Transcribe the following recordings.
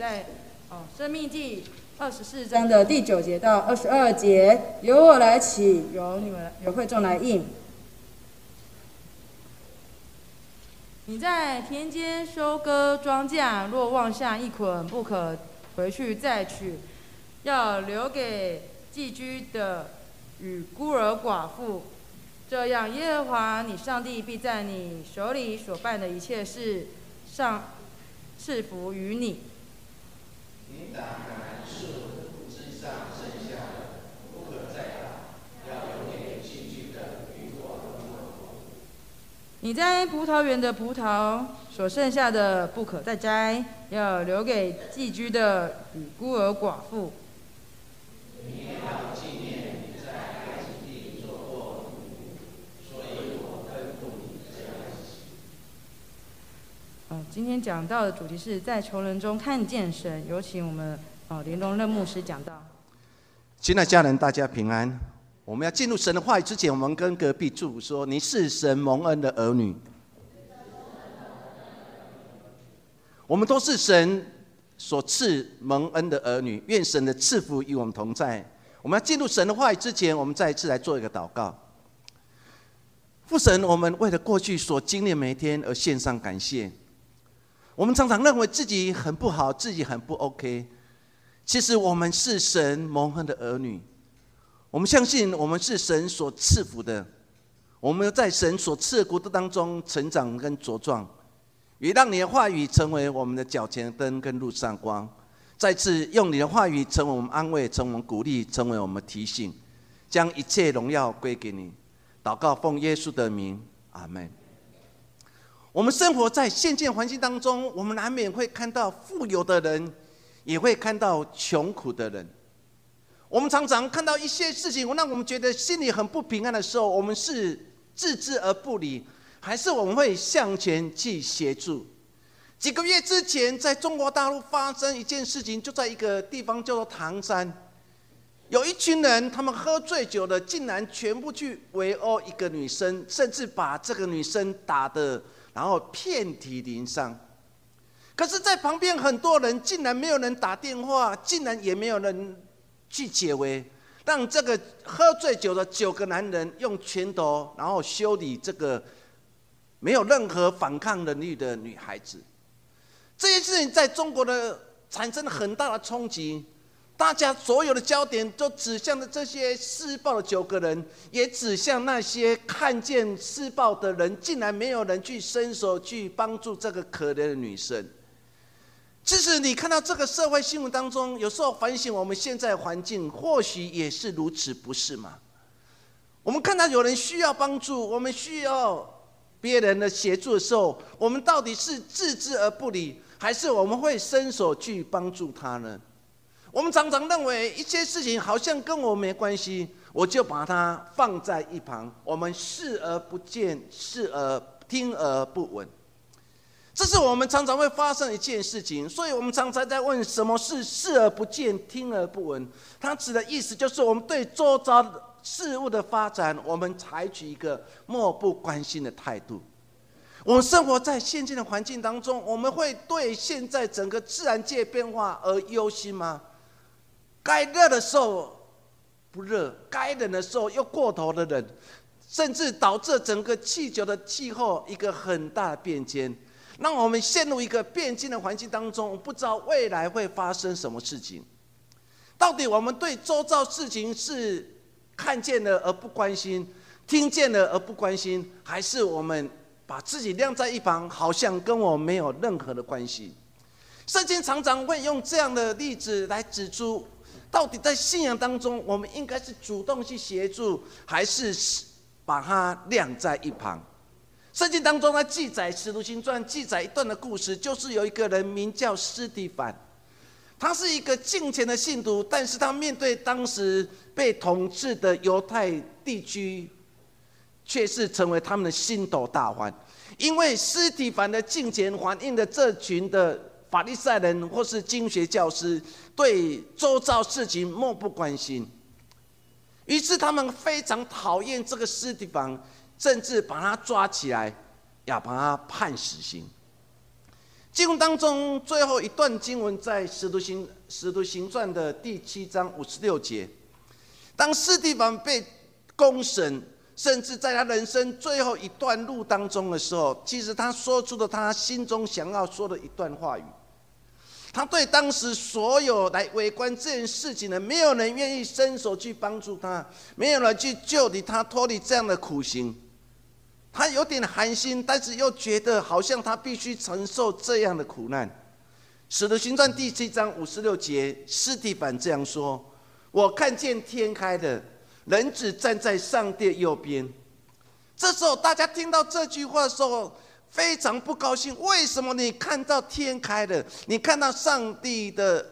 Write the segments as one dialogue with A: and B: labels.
A: 在哦《生命记》二十四章的第九节到二十二节，由我来起，由你们由会众来应。你在田间收割庄稼，若忘下一捆，不可回去再取，要留给寄居的与孤儿寡妇。这样，耶和华你上帝必在你手里所办的一切事上赐福于你。你在葡萄园的葡萄所剩下的不可再摘，要留给寄居的与孤儿寡妇。嗯，今天讲到的主题是在穷人中看见神。有请我们哦连龙任牧师讲到。
B: 亲爱家人，大家平安。我们要进入神的话语之前，我们跟隔壁住说：“你是神蒙恩的儿女。”我们都是神所赐蒙恩的儿女。愿神的赐福与我们同在。我们要进入神的话语之前，我们再一次来做一个祷告。父神，我们为了过去所经历每一天而献上感谢。我们常常认为自己很不好，自己很不 OK。其实我们是神蒙恩的儿女，我们相信我们是神所赐福的。我们在神所赐的国度当中成长跟茁壮，也让你的话语成为我们的脚前灯跟路上光。再次用你的话语成为我们安慰，成为我们鼓励，成为我们提醒，将一切荣耀归给你。祷告奉耶稣的名，阿门。我们生活在现今环境当中，我们难免会看到富有的人，也会看到穷苦的人。我们常常看到一些事情，让我们觉得心里很不平安的时候，我们是置之而不理，还是我们会向前去协助？几个月之前，在中国大陆发生一件事情，就在一个地方叫做唐山，有一群人，他们喝醉酒了，竟然全部去围殴一个女生，甚至把这个女生打的。然后遍体鳞伤，可是，在旁边很多人竟然没有人打电话，竟然也没有人去解围，让这个喝醉酒的九个男人用拳头，然后修理这个没有任何反抗能力的女孩子。这件事情在中国的产生了很大的冲击。大家所有的焦点都指向了这些施暴的九个人，也指向那些看见施暴的人，竟然没有人去伸手去帮助这个可怜的女生。其实你看到这个社会新闻当中，有时候反省我们现在环境，或许也是如此，不是吗？我们看到有人需要帮助，我们需要别人的协助的时候，我们到底是置之而不理，还是我们会伸手去帮助他呢？我们常常认为一些事情好像跟我没关系，我就把它放在一旁。我们视而不见，视而听而不闻，这是我们常常会发生一件事情。所以我们常常在问：什么是视而不见，听而不闻？它指的意思就是我们对周遭事物的发展，我们采取一个漠不关心的态度。我们生活在现今的环境当中，我们会对现在整个自然界变化而忧心吗？该热的时候不热，该冷的时候又过头的冷，甚至导致整个气球的气候一个很大的变迁，让我们陷入一个变迁的环境当中，不知道未来会发生什么事情。到底我们对周遭事情是看见了而不关心，听见了而不关心，还是我们把自己晾在一旁，好像跟我没有任何的关系？圣经常常会用这样的例子来指出。到底在信仰当中，我们应该是主动去协助，还是把它晾在一旁？圣经当中，它记载《使徒行传》记载一段的故事，就是有一个人名叫斯蒂凡，他是一个敬虔的信徒，但是他面对当时被统治的犹太地区，却是成为他们的心头大患，因为斯蒂凡的敬虔反映了这群的。法利赛人或是经学教师对周遭事情漠不关心，于是他们非常讨厌这个尸体房，甚至把他抓起来，要把他判死刑。经文当中最后一段经文在《使徒行使徒行传》的第七章五十六节，当斯蒂凡被公审，甚至在他人生最后一段路当中的时候，其实他说出了他心中想要说的一段话语。他对当时所有来围观这件事情的，没有人愿意伸手去帮助他，没有人去救离他脱离这样的苦行。他有点寒心，但是又觉得好像他必须承受这样的苦难。使徒行传第七章五十六节，斯蒂凡这样说：“我看见天开的，人子站在上帝右边。”这时候，大家听到这句话的时候，非常不高兴。为什么你看到天开了？你看到上帝的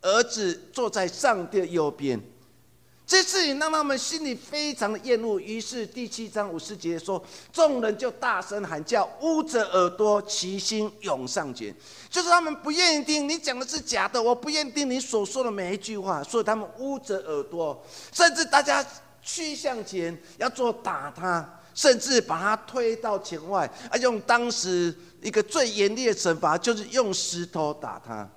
B: 儿子坐在上帝的右边？这事情让他们心里非常的厌恶，于是第七章五十节说，众人就大声喊叫，捂着耳朵，齐心涌上前。就是他们不愿意听你讲的是假的，我不愿意听你所说的每一句话，所以他们捂着耳朵，甚至大家趋向前要做打他，甚至把他推到前外，啊，用当时一个最严厉的惩罚，就是用石头打他。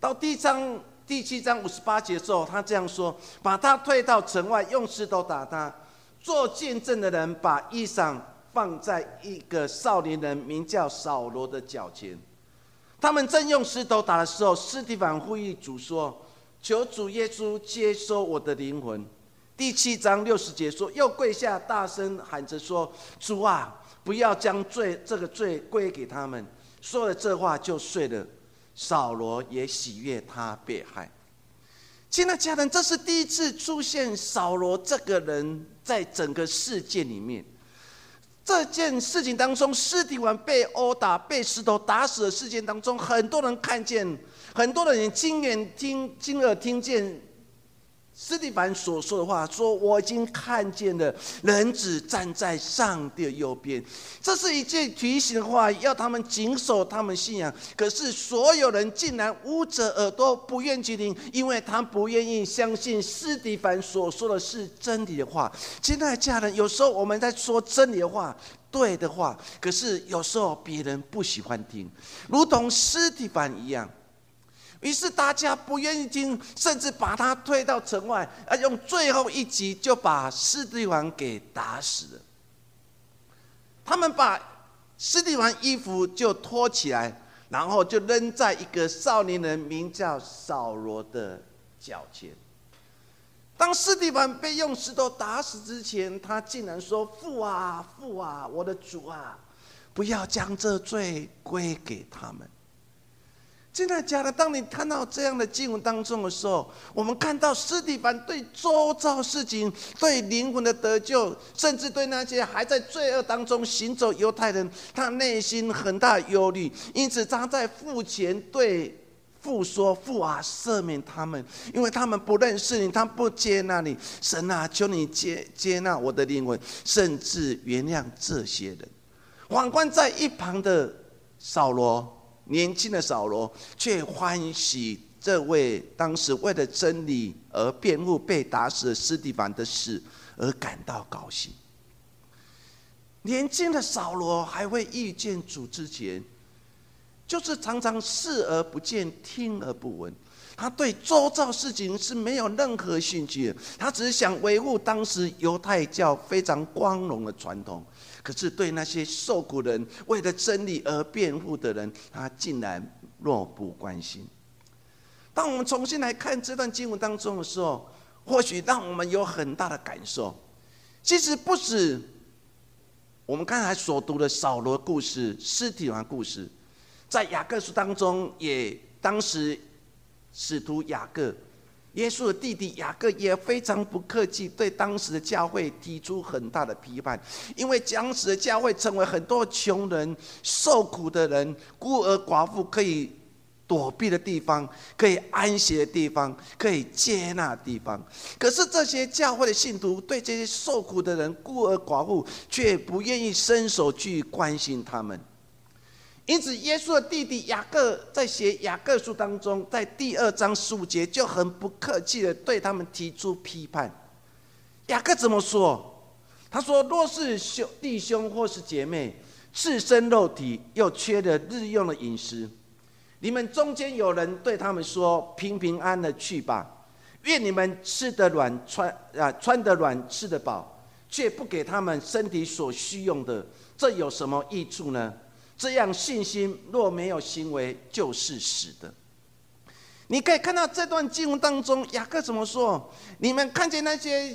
B: 到第章。第七章五十八节的时候，他这样说：“把他推到城外，用石头打他。做见证的人把衣裳放在一个少年人名叫扫罗的脚前。他们正用石头打的时候，斯蒂凡呼吁主说：‘求主耶稣接收我的灵魂。’第七章六十节说，又跪下大声喊着说：‘主啊，不要将罪这个罪归给他们。’说了这话就睡了。”扫罗也喜悦他被害，亲爱的家人，这是第一次出现扫罗这个人在整个事件里面。这件事情当中，尸体完被殴打、被石头打死的事件当中，很多人看见，很多人亲眼听、亲耳听见。斯蒂凡所说的话说：“我已经看见了人子站在上帝的右边。”这是一句提醒的话，要他们谨守他们信仰。可是所有人竟然捂着耳朵不愿去听，因为他不愿意相信斯蒂凡所说的是真理的话。亲爱的家人，有时候我们在说真理的话、对的话，可是有时候别人不喜欢听，如同斯蒂凡一样。于是大家不愿意听，甚至把他推到城外，啊，用最后一击就把施蒂王给打死了。他们把施蒂王衣服就脱起来，然后就扔在一个少年人名叫扫罗的脚前。当施蒂王被用石头打死之前，他竟然说：“父啊，父啊，我的主啊，不要将这罪归给他们。”真的假的？当你看到这样的经文当中的时候，我们看到斯蒂凡对周遭事情、对灵魂的得救，甚至对那些还在罪恶当中行走犹太人，他内心很大忧虑。因此，他在父前对父说：“父啊，赦免他们，因为他们不认识你，他不接纳你。神啊，求你接接纳我的灵魂，甚至原谅这些人。”反观在一旁的扫罗。年轻的扫罗却欢喜这位当时为了真理而辩护被打死的斯蒂凡的事而感到高兴。年轻的扫罗还会遇见主之前，就是常常视而不见、听而不闻。他对周遭事情是没有任何兴趣的，他只是想维护当时犹太教非常光荣的传统。可是，对那些受苦人、为了真理而辩护的人，他竟然漠不关心。当我们重新来看这段经文当中的时候，或许让我们有很大的感受。其实不止我们刚才所读的扫罗故事、尸体王故事，在雅各书当中，也当时使徒雅各。耶稣的弟弟雅各也非常不客气，对当时的教会提出很大的批判，因为当时的教会成为很多穷人、受苦的人、孤儿寡妇可以躲避的地方，可以安息的地方，可以接纳的地方。可是这些教会的信徒对这些受苦的人、孤儿寡妇，却不愿意伸手去关心他们。因此，耶稣的弟弟雅各在写雅各书当中，在第二章十五节就很不客气的对他们提出批判。雅各怎么说？他说：“若是兄弟兄或是姐妹，赤身肉体，又缺了日用的饮食。你们中间有人对他们说：“平平安的去吧，愿你们吃得暖，穿啊穿得暖，吃得饱，却不给他们身体所需用的，这有什么益处呢？这样信心若没有行为，就是死的。”你可以看到这段经文当中，雅各怎么说？你们看见那些。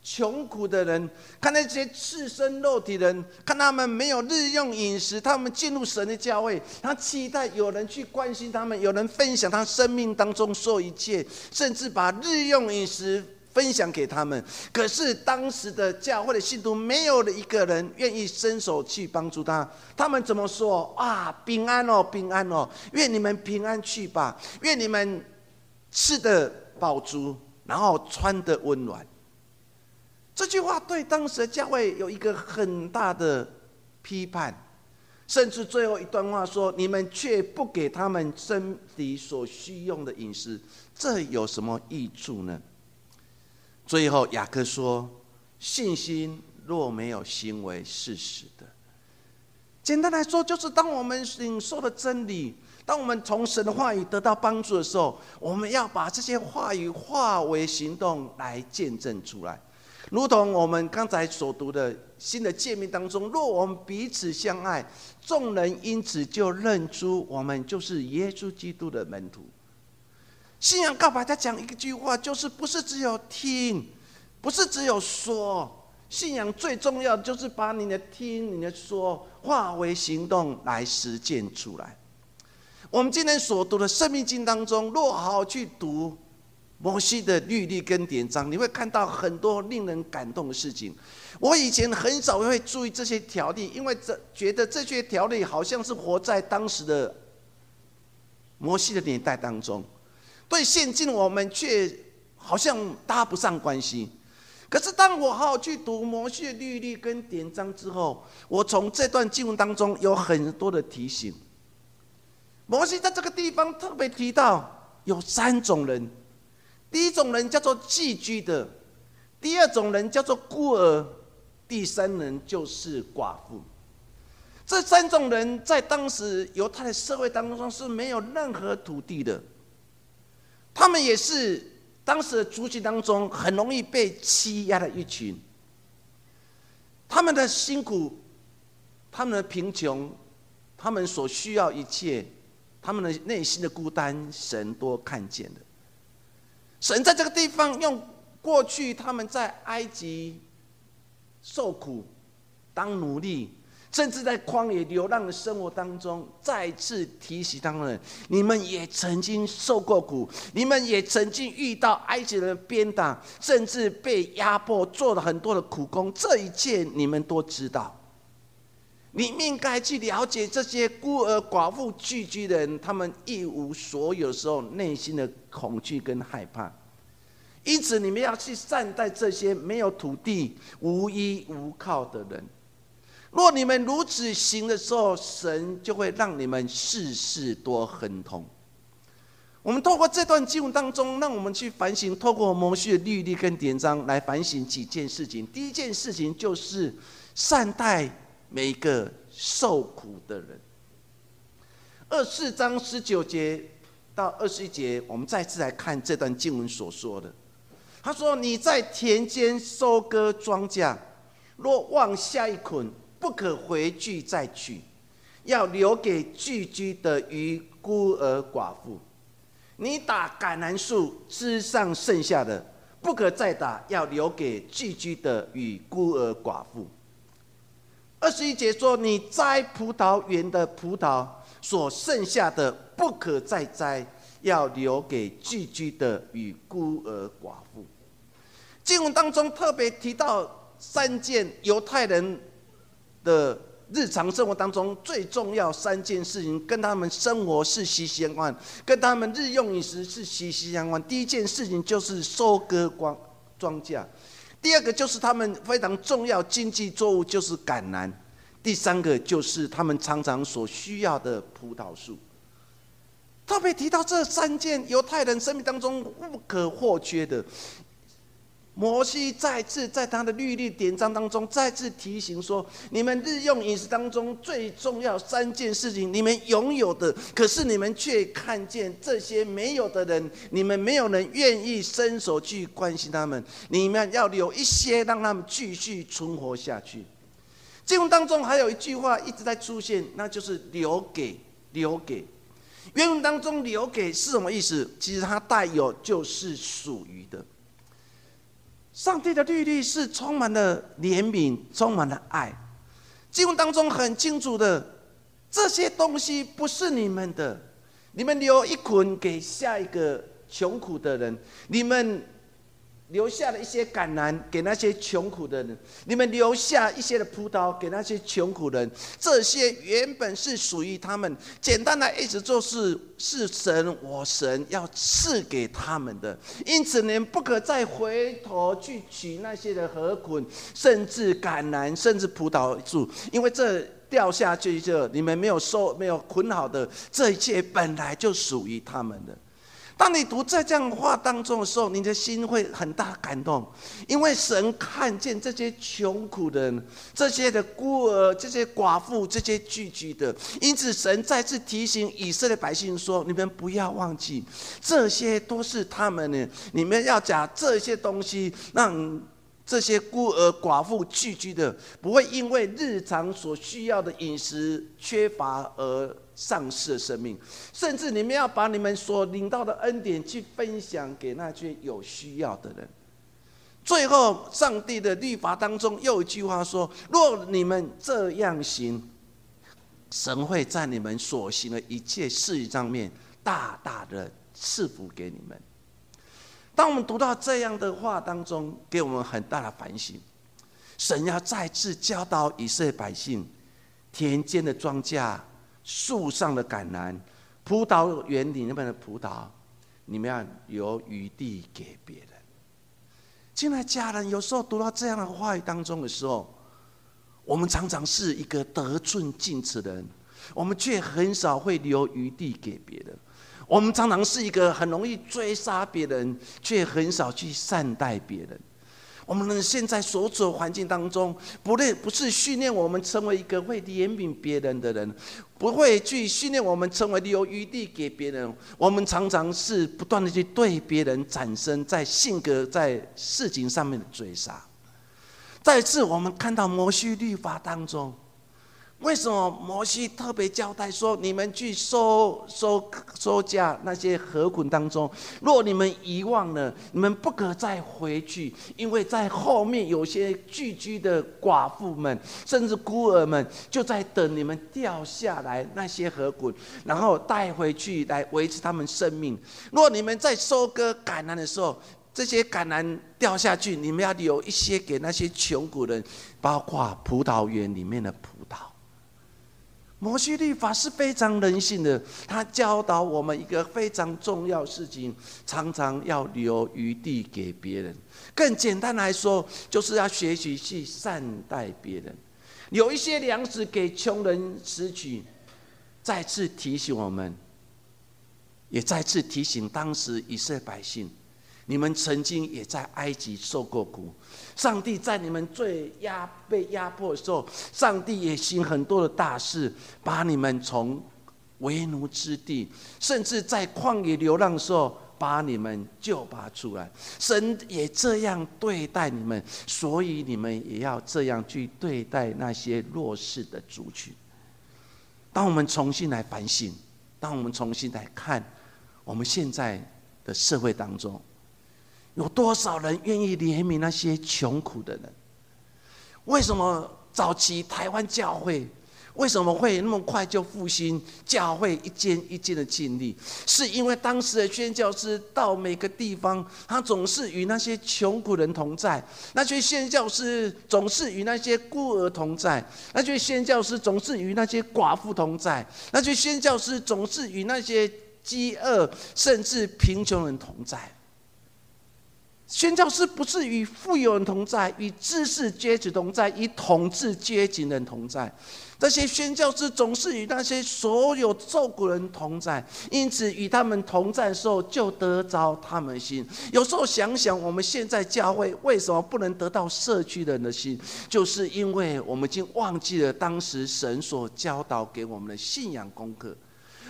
B: 穷苦的人，看那些赤身肉体的人，看他们没有日用饮食，他们进入神的教会，他期待有人去关心他们，有人分享他生命当中所有一切，甚至把日用饮食分享给他们。可是当时的教会的信徒，没有了一个人愿意伸手去帮助他。他们怎么说？啊，平安哦，平安哦，愿你们平安去吧，愿你们吃的饱足，然后穿的温暖。这句话对当时的教会有一个很大的批判，甚至最后一段话说：“你们却不给他们身体所需用的饮食，这有什么益处呢？”最后雅各说：“信心若没有行为，是死的。”简单来说，就是当我们领受的真理，当我们从神的话语得到帮助的时候，我们要把这些话语化为行动来见证出来。如同我们刚才所读的新的诫命当中，若我们彼此相爱，众人因此就认出我们就是耶稣基督的门徒。信仰告白他讲一句话，就是不是只有听，不是只有说，信仰最重要的就是把你的听、你的说化为行动来实践出来。我们今天所读的生命经当中，若好好去读。摩西的律例跟典章，你会看到很多令人感动的事情。我以前很少会注意这些条例，因为这觉得这些条例好像是活在当时的摩西的年代当中，对现今我们却好像搭不上关系。可是当我好好去读摩西的律例跟典章之后，我从这段经文当中有很多的提醒。摩西在这个地方特别提到有三种人。第一种人叫做寄居的，第二种人叫做孤儿，第三人就是寡妇。这三种人在当时犹太的社会当中是没有任何土地的，他们也是当时的族群当中很容易被欺压的一群。他们的辛苦，他们的贫穷，他们所需要一切，他们的内心的孤单，神都看见的。神在这个地方用过去他们在埃及受苦、当奴隶，甚至在旷野流浪的生活当中，再次提醒他们：你们也曾经受过苦，你们也曾经遇到埃及人的鞭打，甚至被压迫，做了很多的苦工。这一切你们都知道。你应该去了解这些孤儿寡妇聚居的人，他们一无所有时候内心的恐惧跟害怕。因此，你们要去善待这些没有土地、无依无靠的人。若你们如此行的时候，神就会让你们事事多亨通。我们透过这段经文当中，让我们去反省，透过摩西的律例跟典章来反省几件事情。第一件事情就是善待。每一个受苦的人，二四章十九节到二十一节，我们再次来看这段经文所说的。他说：“你在田间收割庄稼，若忘下一捆，不可回去再取，要留给寄居的与孤儿寡妇。你打橄榄树枝上剩下的，不可再打，要留给寄居的与孤儿寡妇。”二十一节说：“你摘葡萄园的葡萄所剩下的，不可再摘，要留给寄居的与孤儿寡妇。”经文当中特别提到三件犹太人的日常生活当中最重要三件事情，跟他们生活是息息相关，跟他们日用饮食是息息相关。第一件事情就是收割光庄稼。第二个就是他们非常重要经济作物就是橄榄，第三个就是他们常常所需要的葡萄树。特别提到这三件犹太人生命当中不可或缺的，摩西再次在他的律例典章当中再次提醒说：你们日用饮食当中最重要三件事情，你们拥有的，可是你们却看见这些没有的人，你们没有人愿意伸手去关心他们。你们要留一些，让他们继续存活下去。经文当中还有一句话一直在出现，那就是留给留给。原文当中留给是什么意思？其实它带有就是属于的。上帝的律例是充满了怜悯，充满了爱。经文当中很清楚的，这些东西不是你们的，你们留一捆给下一个穷苦的人，你们。留下了一些橄榄给那些穷苦的人，你们留下一些的葡萄给那些穷苦人，这些原本是属于他们。简单的意思就是，是神我神要赐给他们的。因此，你们不可再回头去取那些的河捆，甚至橄榄，甚至葡萄树，因为这掉下去就你们没有收、没有捆好的这一切，本来就属于他们的。当你读在这样的话当中的时候，你的心会很大感动，因为神看见这些穷苦的人、这些的孤儿、这些寡妇、这些聚居的，因此神再次提醒以色列百姓说：“你们不要忘记，这些都是他们的，你们要讲这些东西，让这些孤儿寡妇聚居的，不会因为日常所需要的饮食缺乏而。”丧失的生命，甚至你们要把你们所领到的恩典去分享给那些有需要的人。最后，上帝的律法当中又一句话说：“若你们这样行，神会在你们所行的一切事上面大大的赐福给你们。”当我们读到这样的话当中，给我们很大的反省。神要再次教导以色列百姓，田间的庄稼。树上的橄榄，葡萄园里那边的葡萄，你们要留余地给别人。进来家人，有时候读到这样的话语当中的时候，我们常常是一个得寸进尺的人，我们却很少会留余地给别人。我们常常是一个很容易追杀别人，却很少去善待别人。我们现在所处环境当中，不论不是训练我们成为一个会怜悯别人的人，不会去训练我们成为留余地给别人。我们常常是不断的去对别人产生在性格、在事情上面的追杀。再次，我们看到摩西律法当中。为什么摩西特别交代说：你们去收收收价那些河捆当中，若你们遗忘了，你们不可再回去，因为在后面有些聚居的寡妇们，甚至孤儿们，就在等你们掉下来那些河捆，然后带回去来维持他们生命。若你们在收割橄榄的时候，这些橄榄掉下去，你们要留一些给那些穷苦人，包括葡萄园里面的葡萄。摩西律法是非常人性的，他教导我们一个非常重要事情，常常要留余地给别人。更简单来说，就是要学习去善待别人，有一些粮食给穷人拾取。再次提醒我们，也再次提醒当时以色列百姓。你们曾经也在埃及受过苦，上帝在你们最压被压迫的时候，上帝也行很多的大事，把你们从为奴之地，甚至在旷野流浪的时候，把你们救拔出来。神也这样对待你们，所以你们也要这样去对待那些弱势的族群。当我们重新来反省，当我们重新来看我们现在的社会当中。有多少人愿意怜悯那些穷苦的人？为什么早期台湾教会为什么会那么快就复兴？教会一间一间的建立，是因为当时的宣教师到每个地方，他总是与那些穷苦人同在；那些宣教师总是与那些孤儿同在；那些宣教师总是与那些寡妇同在；那些宣教师总是与那些饥饿甚至贫穷人同在。宣教师不是与富有人同在，与知识阶级同在，与统治阶级人同在。这些宣教师总是与那些所有受苦人同在，因此与他们同在的时候，就得着他们心。有时候想想，我们现在教会为什么不能得到社区人的心，就是因为我们已经忘记了当时神所教导给我们的信仰功课。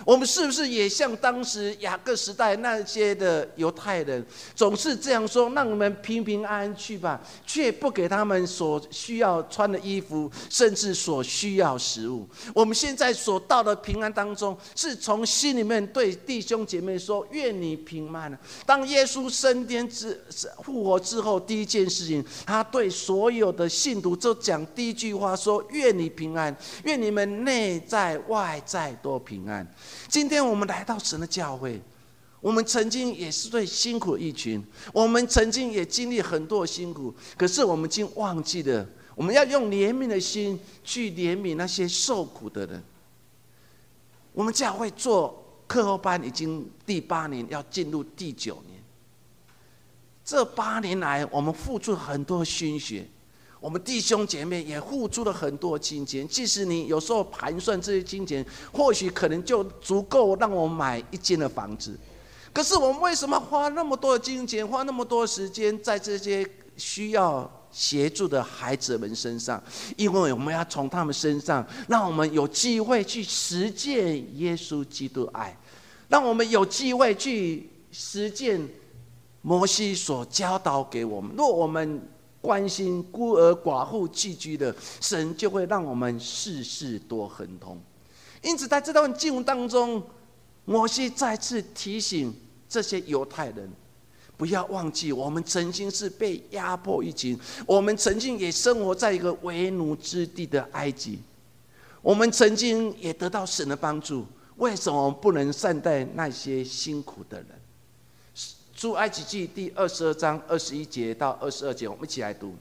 B: 我们是不是也像当时雅各时代那些的犹太人，总是这样说：“让你们平平安安去吧，却不给他们所需要穿的衣服，甚至所需要食物。”我们现在所到的平安当中，是从心里面对弟兄姐妹说：“愿你平安。”当耶稣升天之复活之后，第一件事情，他对所有的信徒就讲第一句话说：“愿你平安，愿你们内在外在都平安。”今天我们来到神的教会，我们曾经也是最辛苦的一群，我们曾经也经历很多辛苦，可是我们竟忘记了，我们要用怜悯的心去怜悯那些受苦的人。我们教会做课后班已经第八年，要进入第九年。这八年来，我们付出很多心血。我们弟兄姐妹也付出了很多金钱，即使你有时候盘算这些金钱，或许可能就足够让我买一间的房子。可是我们为什么花那么多的金钱，花那么多时间在这些需要协助的孩子们身上？因为我们要从他们身上，让我们有机会去实践耶稣基督爱，让我们有机会去实践摩西所教导给我们。若我们关心孤儿寡妇寄居的神，就会让我们事事多亨通。因此，在这段经文当中，摩西再次提醒这些犹太人，不要忘记，我们曾经是被压迫一群，我们曾经也生活在一个为奴之地的埃及，我们曾经也得到神的帮助。为什么不能善待那些辛苦的人？出埃及记第二十二章二十一节到二十二节，我们一起来读：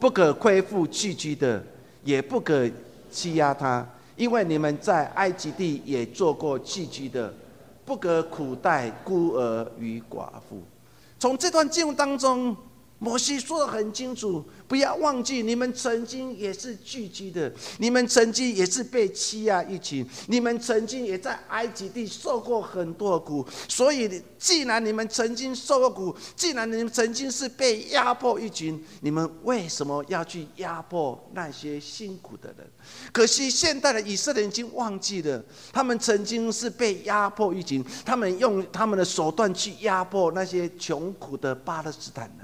B: 不可亏负寄居的，也不可欺压他，因为你们在埃及地也做过寄居的；不可苦待孤儿与寡妇。从这段经文当中。摩西说的很清楚，不要忘记，你们曾经也是聚集的，你们曾经也是被欺压一群，你们曾经也在埃及地受过很多苦。所以，既然你们曾经受过苦，既然你们曾经是被压迫一群，你们为什么要去压迫那些辛苦的人？可惜，现代的以色列已经忘记了，他们曾经是被压迫一群，他们用他们的手段去压迫那些穷苦的巴勒斯坦人。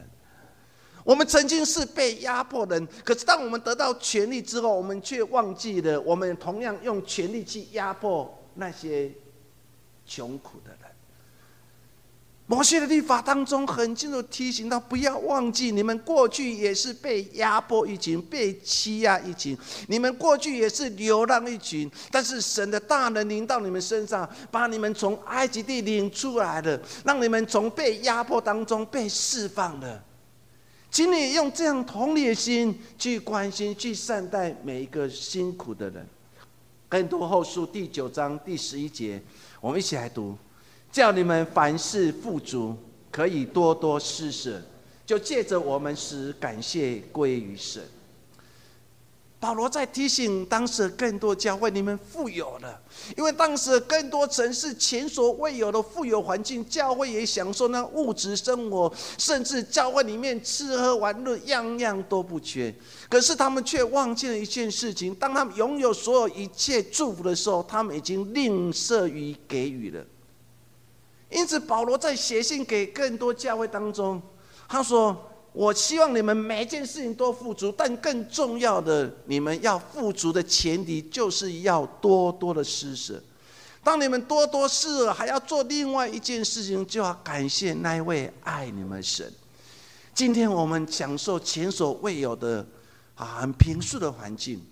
B: 我们曾经是被压迫人，可是当我们得到权力之后，我们却忘记了，我们同样用权力去压迫那些穷苦的人。某些的律法当中很清楚提醒到，不要忘记，你们过去也是被压迫一群，被欺压一群，你们过去也是流浪一群，但是神的大能临到你们身上，把你们从埃及地领出来了，让你们从被压迫当中被释放了。请你用这样同理的心去关心、去善待每一个辛苦的人。更多后书第九章第十一节，我们一起来读：叫你们凡事富足，可以多多施舍，就借着我们使感谢归于神。保罗在提醒当时更多教会，你们富有了，因为当时更多城市前所未有的富有环境，教会也享受那物质生活，甚至教会里面吃喝玩乐样样都不缺。可是他们却忘记了一件事情：当他们拥有所有一切祝福的时候，他们已经吝啬于给予了。因此，保罗在写信给更多教会当中，他说。我希望你们每一件事情都富足，但更重要的，你们要富足的前提就是要多多的施舍。当你们多多施舍，还要做另外一件事情，就要感谢那一位爱你们神。今天我们享受前所未有的啊很平素的环境，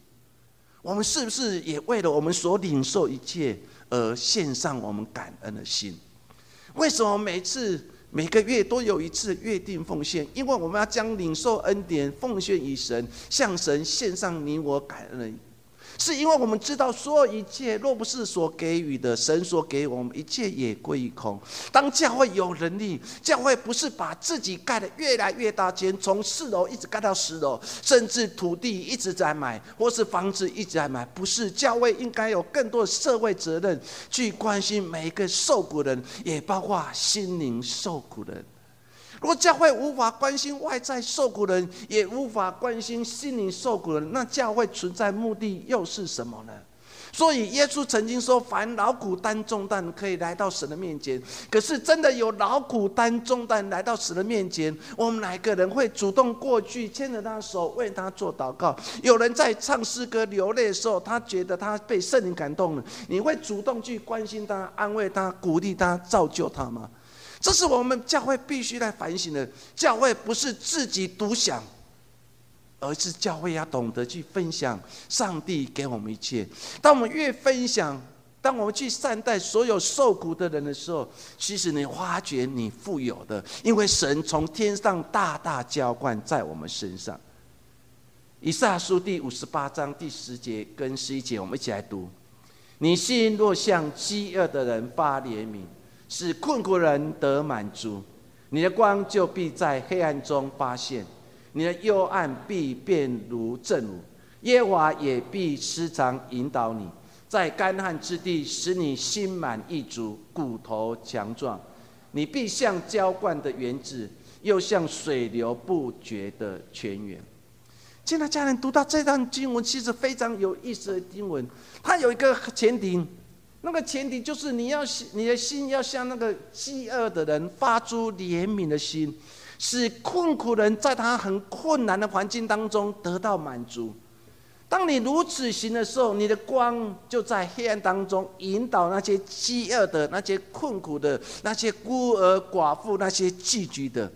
B: 我们是不是也为了我们所领受一切而献上我们感恩的心？为什么每次？每个月都有一次约定奉献，因为我们要将领受恩典奉献于神，向神献上你我感恩。是因为我们知道所有一切，若不是所给予的，神所给我们一切也归于空。当教会有能力，教会不是把自己盖得越来越大间，从四楼一直盖到十楼，甚至土地一直在买，或是房子一直在买，不是。教会应该有更多的社会责任，去关心每一个受苦人，也包括心灵受苦人。如果教会无法关心外在受苦人，也无法关心心灵受苦人，那教会存在目的又是什么呢？所以耶稣曾经说：“凡劳苦担重担，可以来到神的面前。”可是真的有劳苦担重担来到神的面前，我们哪个人会主动过去牵着他的手为他做祷告？有人在唱诗歌流泪的时候，他觉得他被圣灵感动了，你会主动去关心他、安慰他、鼓励他、造就他吗？这是我们教会必须来反省的。教会不是自己独享，而是教会要懂得去分享上帝给我们一切。当我们越分享，当我们去善待所有受苦的人的时候，其实你发觉你富有的，因为神从天上大大浇灌在我们身上。以撒书第五十八章第十节跟十一节，我们一起来读：你心若向饥饿的人发怜悯。使困苦人得满足，你的光就必在黑暗中发现，你的幽暗必变如正午。耶和华也必时常引导你，在干旱之地使你心满意足，骨头强壮。你必像浇灌的园子，又像水流不绝的泉源。现在家人读到这段经文，其实非常有意思的经文，它有一个前提。那个前提就是你要你的心要向那个饥饿的人发出怜悯的心，使困苦人在他很困难的环境当中得到满足。当你如此行的时候，你的光就在黑暗当中引导那些饥饿的、那些困苦的、那些孤儿寡妇、那些寄居的，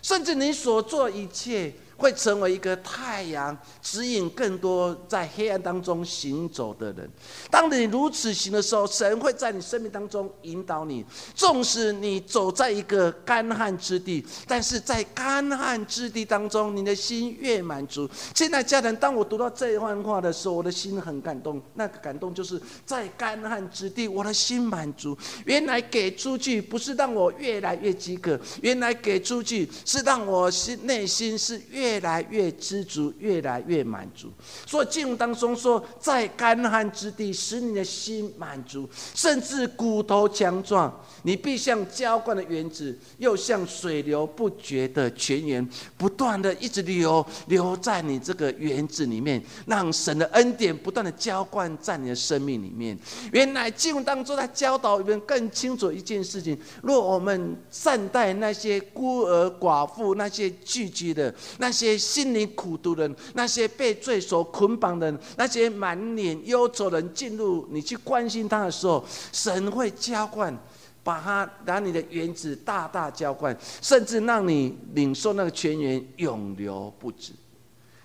B: 甚至你所做一切。会成为一个太阳，指引更多在黑暗当中行走的人。当你如此行的时候，神会在你生命当中引导你。纵使你走在一个干旱之地，但是在干旱之地当中，你的心越满足。现在家人，当我读到这一番话的时候，我的心很感动。那个感动就是在干旱之地，我的心满足。原来给出去不是让我越来越饥渴，原来给出去是让我心内心是越。越来越知足，越来越满足。所以经文当中说，在干旱之地使你的心满足，甚至骨头强壮。你必像浇灌的园子，又像水流不绝的泉源，不断的一直流，流在你这个园子里面，让神的恩典不断的浇灌在你的生命里面。原来经文当中在教导我们更清楚一件事情：若我们善待那些孤儿寡妇、那些聚集的那。那些心灵苦毒的人，那些被罪所捆绑的，那些满脸忧愁的人，进入你去关心他的时候，神会浇灌，把他拿你的园子大大浇灌，甚至让你领受那个泉源永流不止。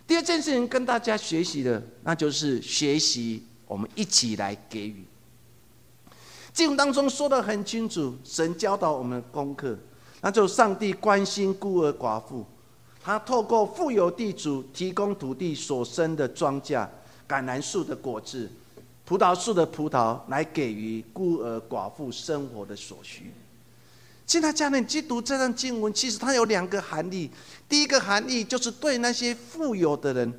B: 第二件事情跟大家学习的，那就是学习我们一起来给予。经文当中说的很清楚，神教导我们的功课，那就上帝关心孤儿寡妇。他透过富有地主提供土地所生的庄稼、橄榄树的果子、葡萄树的葡萄，来给予孤儿寡妇生活的所需。现在家人去读这段经文，其实它有两个含义。第一个含义就是对那些富有的人。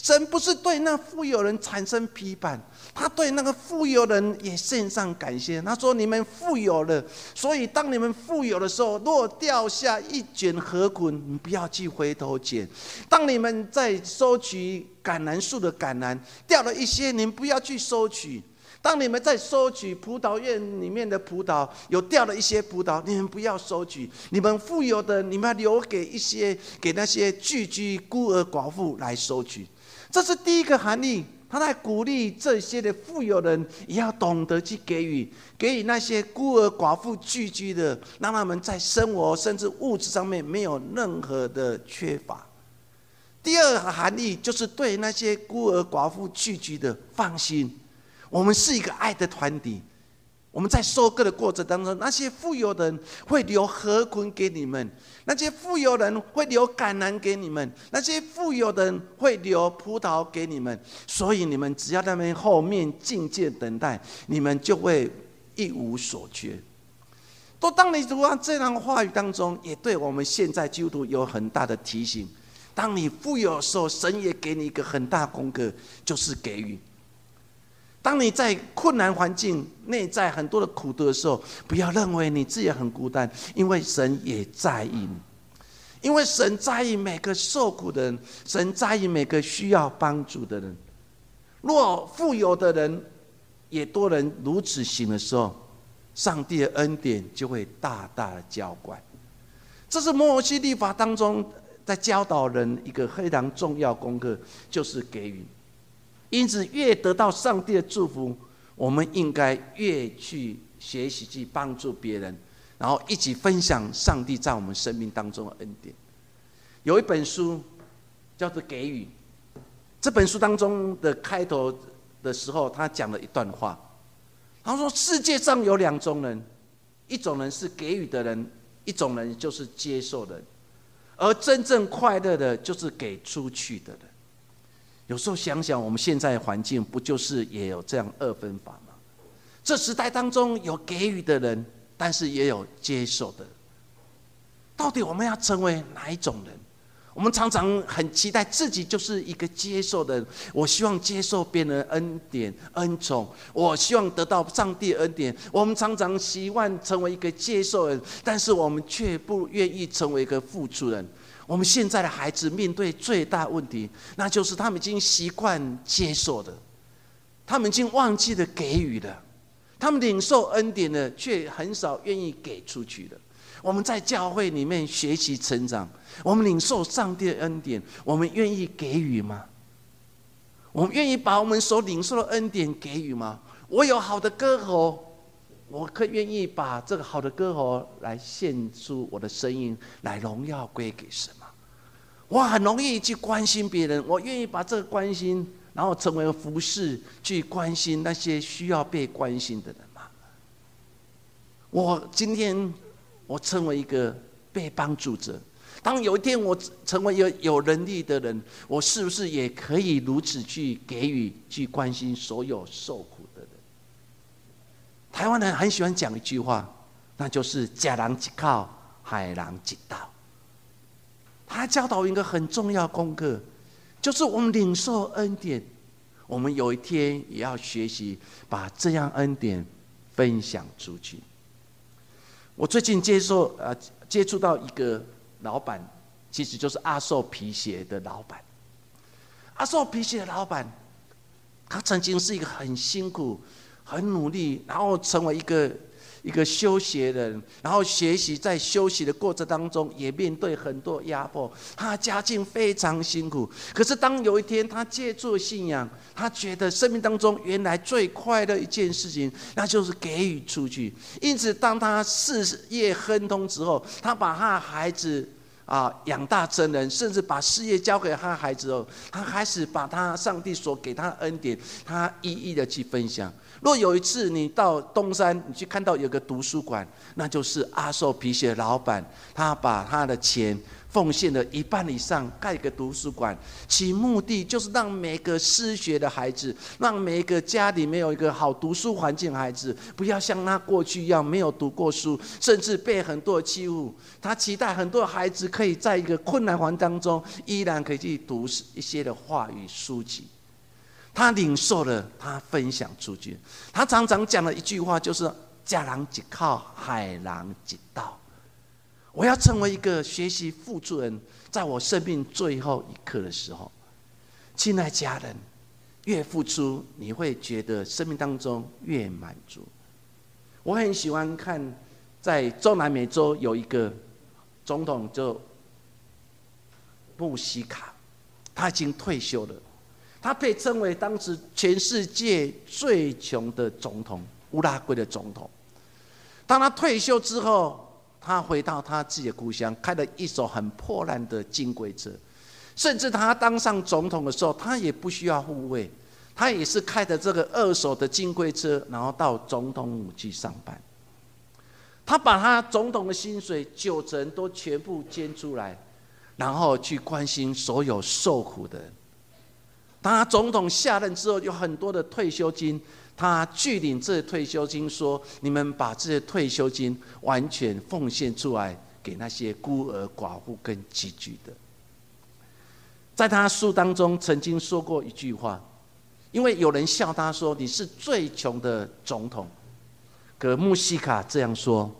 B: 神不是对那富有人产生批判，他对那个富有人也献上感谢。他说：“你们富有了，所以当你们富有的时候，若掉下一卷河捆，你不要去回头捡；当你们在收取橄榄树的橄榄掉了一些，你们不要去收取；当你们在收取葡萄园里面的葡萄有掉了一些葡萄，你们不要收取。你们富有的，你们要留给一些给那些聚居孤儿寡妇来收取。”这是第一个含义，他在鼓励这些的富有人也要懂得去给予，给予那些孤儿寡妇聚居的，让他们在生活甚至物质上面没有任何的缺乏。第二个含义就是对那些孤儿寡妇聚居的放心，我们是一个爱的团体。我们在收割的过程当中，那些富有的人会留河捆给你们，那些富有人会留橄榄给你们，那些富有的人会留葡萄给你们。所以你们只要在那后面静静等待，你们就会一无所缺。都当你读完这段话语当中，也对我们现在基督徒有很大的提醒。当你富有的时候，神也给你一个很大功课，就是给予。当你在困难环境、内在很多的苦的时候，不要认为你自己很孤单，因为神也在意你，因为神在意每个受苦的人，神在意每个需要帮助的人。若富有的人也多人如此行的时候，上帝的恩典就会大大的浇灌。这是摩西律法当中在教导人一个非常重要功课，就是给予。因此，越得到上帝的祝福，我们应该越去学习去帮助别人，然后一起分享上帝在我们生命当中的恩典。有一本书叫做《给予》，这本书当中的开头的时候，他讲了一段话，他说：“世界上有两种人，一种人是给予的人，一种人就是接受的人，而真正快乐的，就是给出去的人。”有时候想想，我们现在环境不就是也有这样二分法吗？这时代当中有给予的人，但是也有接受的。到底我们要成为哪一种人？我们常常很期待自己就是一个接受的人。我希望接受别人恩典、恩宠，我希望得到上帝恩典。我们常常希望成为一个接受人，但是我们却不愿意成为一个付出人。我们现在的孩子面对最大问题，那就是他们已经习惯接受的，他们已经忘记了给予的，他们领受恩典的，却很少愿意给出去的。我们在教会里面学习成长，我们领受上帝的恩典，我们愿意给予吗？我们愿意把我们所领受的恩典给予吗？我有好的歌喉。我可愿意把这个好的歌喉来献出我的声音，来荣耀归给神？我很容易去关心别人，我愿意把这个关心，然后成为服饰，去关心那些需要被关心的人吗？我今天我成为一个被帮助者，当有一天我成为一个有能力的人，我是不是也可以如此去给予、去关心所有受苦的人？台湾人很喜欢讲一句话，那就是“家人一靠，海人一道”。他教导一个很重要功课，就是我们领受恩典，我们有一天也要学习把这样恩典分享出去。我最近接受呃接触到一个老板，其实就是阿寿皮鞋的老板。阿寿皮鞋的老板，他曾经是一个很辛苦。很努力，然后成为一个一个修鞋人，然后学习在休息的过程当中，也面对很多压迫。他家境非常辛苦，可是当有一天他借助信仰，他觉得生命当中原来最快乐一件事情，那就是给予出去。因此，当他事业亨通之后，他把他的孩子啊养大成人，甚至把事业交给他孩子后，他开始把他上帝所给他的恩典，他一一的去分享。若有一次你到东山，你去看到有个图书馆，那就是阿寿皮鞋老板，他把他的钱奉献了一半以上盖一个图书馆，其目的就是让每个失学的孩子，让每一个家里没有一个好读书环境的孩子，不要像他过去一样没有读过书，甚至被很多欺负。他期待很多孩子可以在一个困难环当中，依然可以去读一些的话语书籍。他领受了，他分享出去。他常常讲的一句话就是：“家人一靠，海人一道。”我要成为一个学习付出人，在我生命最后一刻的时候，亲爱家人，越付出，你会觉得生命当中越满足。我很喜欢看，在中南美洲有一个总统，就穆西卡，他已经退休了。他被称为当时全世界最穷的总统，乌拉圭的总统。当他退休之后，他回到他自己的故乡，开了一艘很破烂的金龟车。甚至他当上总统的时候，他也不需要护卫，他也是开着这个二手的金龟车，然后到总统府去上班。他把他总统的薪水九成都全部捐出来，然后去关心所有受苦的人。当他总统下任之后，有很多的退休金，他拒领这些退休金，说：“你们把这些退休金完全奉献出来，给那些孤儿寡妇跟寄居的。”在他书当中曾经说过一句话。因为有人笑他说：“你是最穷的总统。”可穆西卡这样说：“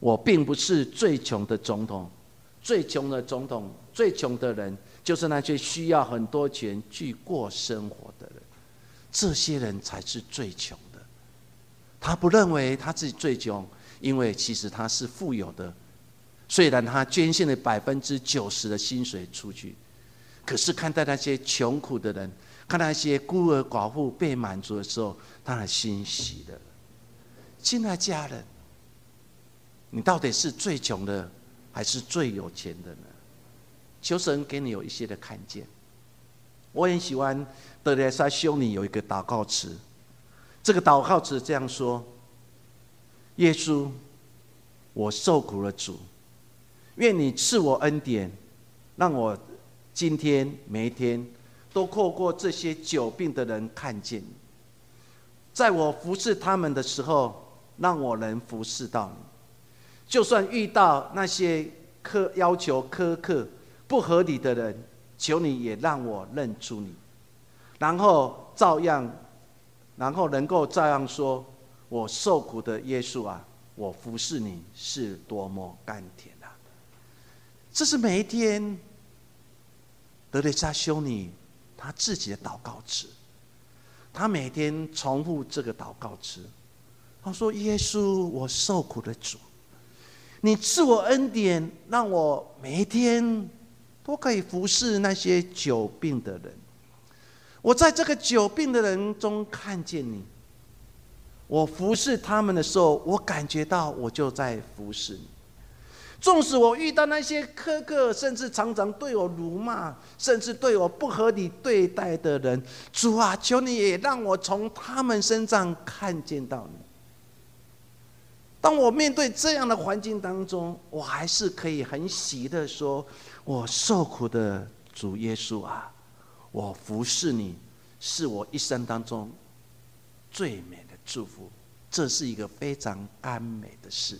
B: 我并不是最穷的总统，最穷的总统，最穷的人就是那些需要很多钱去过生活的人，这些人才是最穷的。”他不认为他自己最穷，因为其实他是富有的。虽然他捐献了百分之九十的薪水出去，可是看待那些穷苦的人。看那些孤儿寡妇被满足的时候，他很欣喜的。亲爱家人，你到底是最穷的，还是最有钱的呢？求神给你有一些的看见。我很喜欢德雷莎修女有一个祷告词，这个祷告词这样说：耶稣，我受苦了，主，愿你赐我恩典，让我今天每一天。都透过这些久病的人看见你，在我服侍他们的时候，让我能服侍到你。就算遇到那些苛要求苛刻、不合理的人，求你也让我认出你，然后照样，然后能够照样说：我受苦的耶稣啊，我服侍你是多么甘甜啊！这是每一天，德雷莎修女。他自己的祷告词，他每天重复这个祷告词。他说：“耶稣，我受苦的主，你赐我恩典，让我每一天都可以服侍那些久病的人。我在这个久病的人中看见你，我服侍他们的时候，我感觉到我就在服侍你。”纵使我遇到那些苛刻，甚至常常对我辱骂，甚至对我不合理对待的人，主啊，求你也让我从他们身上看见到你。当我面对这样的环境当中，我还是可以很喜的说：“我受苦的主耶稣啊，我服侍你，是我一生当中最美的祝福。这是一个非常安美的事。”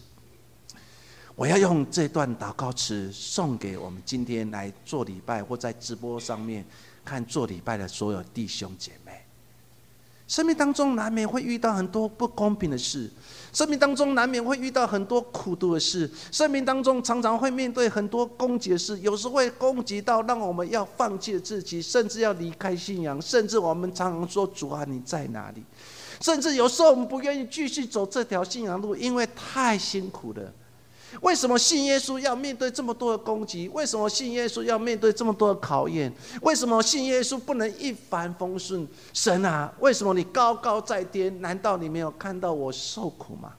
B: 我要用这段祷告词送给我们今天来做礼拜或在直播上面看做礼拜的所有弟兄姐妹。生命当中难免会遇到很多不公平的事，生命当中难免会遇到很多苦毒的事，生命当中常常会面对很多攻击的事，有时会攻击到让我们要放弃自己，甚至要离开信仰，甚至我们常常说：“主啊，你在哪里？”甚至有时候我们不愿意继续走这条信仰路，因为太辛苦了。为什么信耶稣要面对这么多的攻击？为什么信耶稣要面对这么多的考验？为什么信耶稣不能一帆风顺？神啊，为什么你高高在天？难道你没有看到我受苦吗？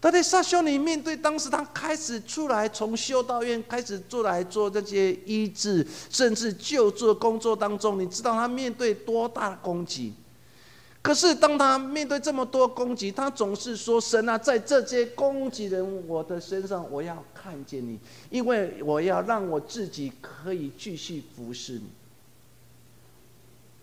B: 他在撒修女面对当时他开始出来从修道院开始出来做这些医治甚至救助的工作当中，你知道他面对多大的攻击？可是，当他面对这么多攻击，他总是说：“神啊，在这些攻击人我的身上，我要看见你，因为我要让我自己可以继续服侍你。”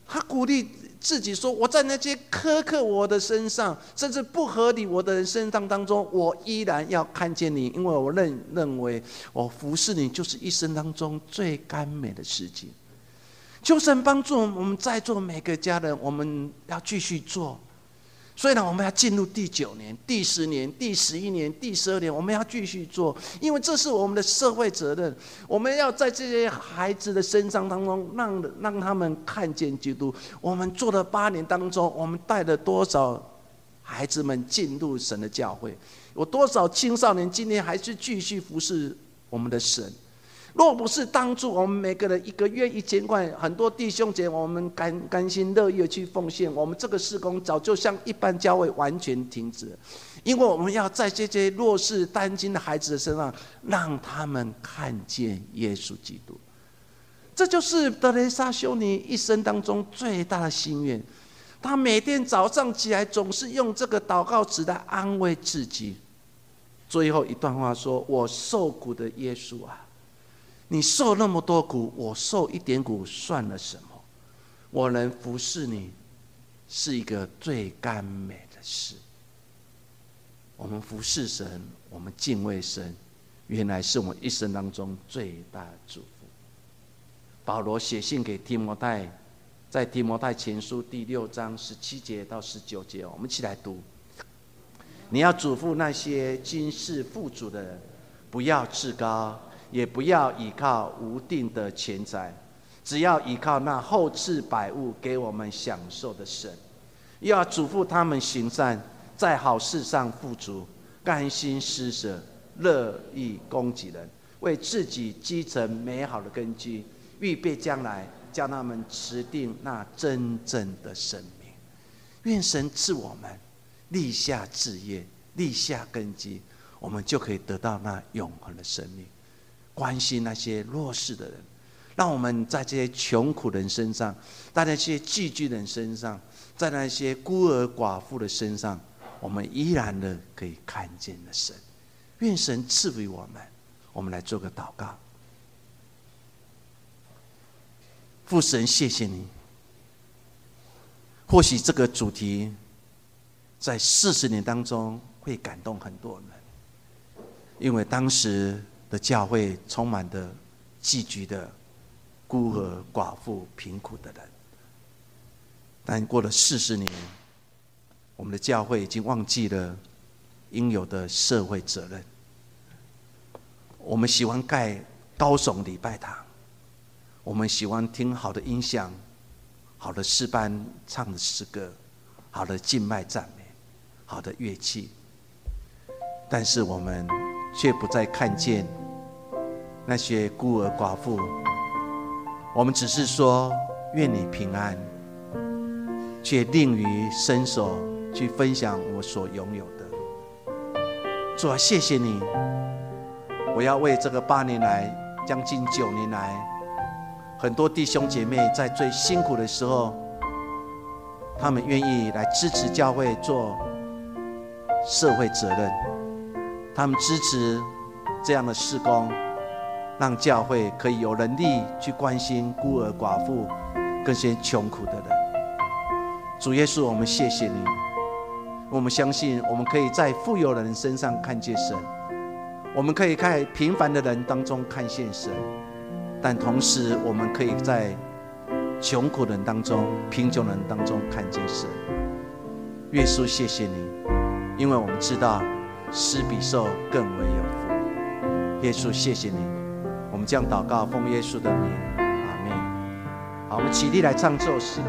B: 他鼓励自己说：“我在那些苛刻我的身上，甚至不合理我的人身上当中，我依然要看见你，因为我认认为我服侍你就是一生当中最甘美的事情。”求神帮助我们在座每个家人，我们要继续做。虽然我们要进入第九年、第十年、第十一年、第十二年，我们要继续做，因为这是我们的社会责任。我们要在这些孩子的身上当中，让让他们看见基督。我们做了八年当中，我们带了多少孩子们进入神的教会？有多少青少年今天还是继续服侍我们的神？若不是当初我们每个人一个月一千块，很多弟兄姐我们甘甘心乐意去奉献，我们这个施工早就像一般教会完全停止。因为我们要在这些弱势单亲的孩子的身上，让他们看见耶稣基督。这就是德雷莎修女一生当中最大的心愿。她每天早上起来，总是用这个祷告词来安慰自己。最后一段话说：“我受苦的耶稣啊，你受那么多苦，我受一点苦算了什么？我能服侍你，是一个最甘美的事。我们服侍神，我们敬畏神，原来是我们一生当中最大的祝福。”保罗写信给提摩太，在提摩太前书第六章十七节到十九节，我们一起来读。你要嘱咐那些今世富足的人，不要自高，也不要依靠无定的钱财，只要依靠那后赐百物给我们享受的神。要嘱咐他们行善，在好事上富足，甘心施舍，乐意供给人，为自己积成美好的根基。预备将来，叫他们持定那真正的生命。愿神赐我们立下志业，立下根基，我们就可以得到那永恒的生命。关心那些弱势的人，让我们在这些穷苦人身上，在那些寄居人身上，在那些孤儿寡妇的身上，我们依然的可以看见了神。愿神赐予我们。我们来做个祷告。父神，谢谢你。或许这个主题在四十年当中会感动很多人，因为当时的教会充满的寄居的孤儿、寡妇、贫苦的人。但过了四十年，我们的教会已经忘记了应有的社会责任。我们喜欢盖高耸礼拜堂。我们喜欢听好的音响，好的诗班唱的诗歌，好的静脉赞美，好的乐器。但是我们却不再看见那些孤儿寡妇。我们只是说愿你平安，却吝于伸手去分享我所拥有的。主啊，谢谢你！我要为这个八年来，将近九年来。很多弟兄姐妹在最辛苦的时候，他们愿意来支持教会做社会责任，他们支持这样的事工，让教会可以有能力去关心孤儿寡妇、跟些穷苦的人。主耶稣，我们谢谢你，我们相信我们可以在富有的人身上看见神，我们可以在平凡的人当中看见神。但同时，我们可以在穷苦人当中、贫穷人当中看见神。耶稣，谢谢你，因为我们知道施比受更为有福。耶稣，谢谢你，我们将祷告奉耶稣的名，阿门。好，我们起立来唱这首诗。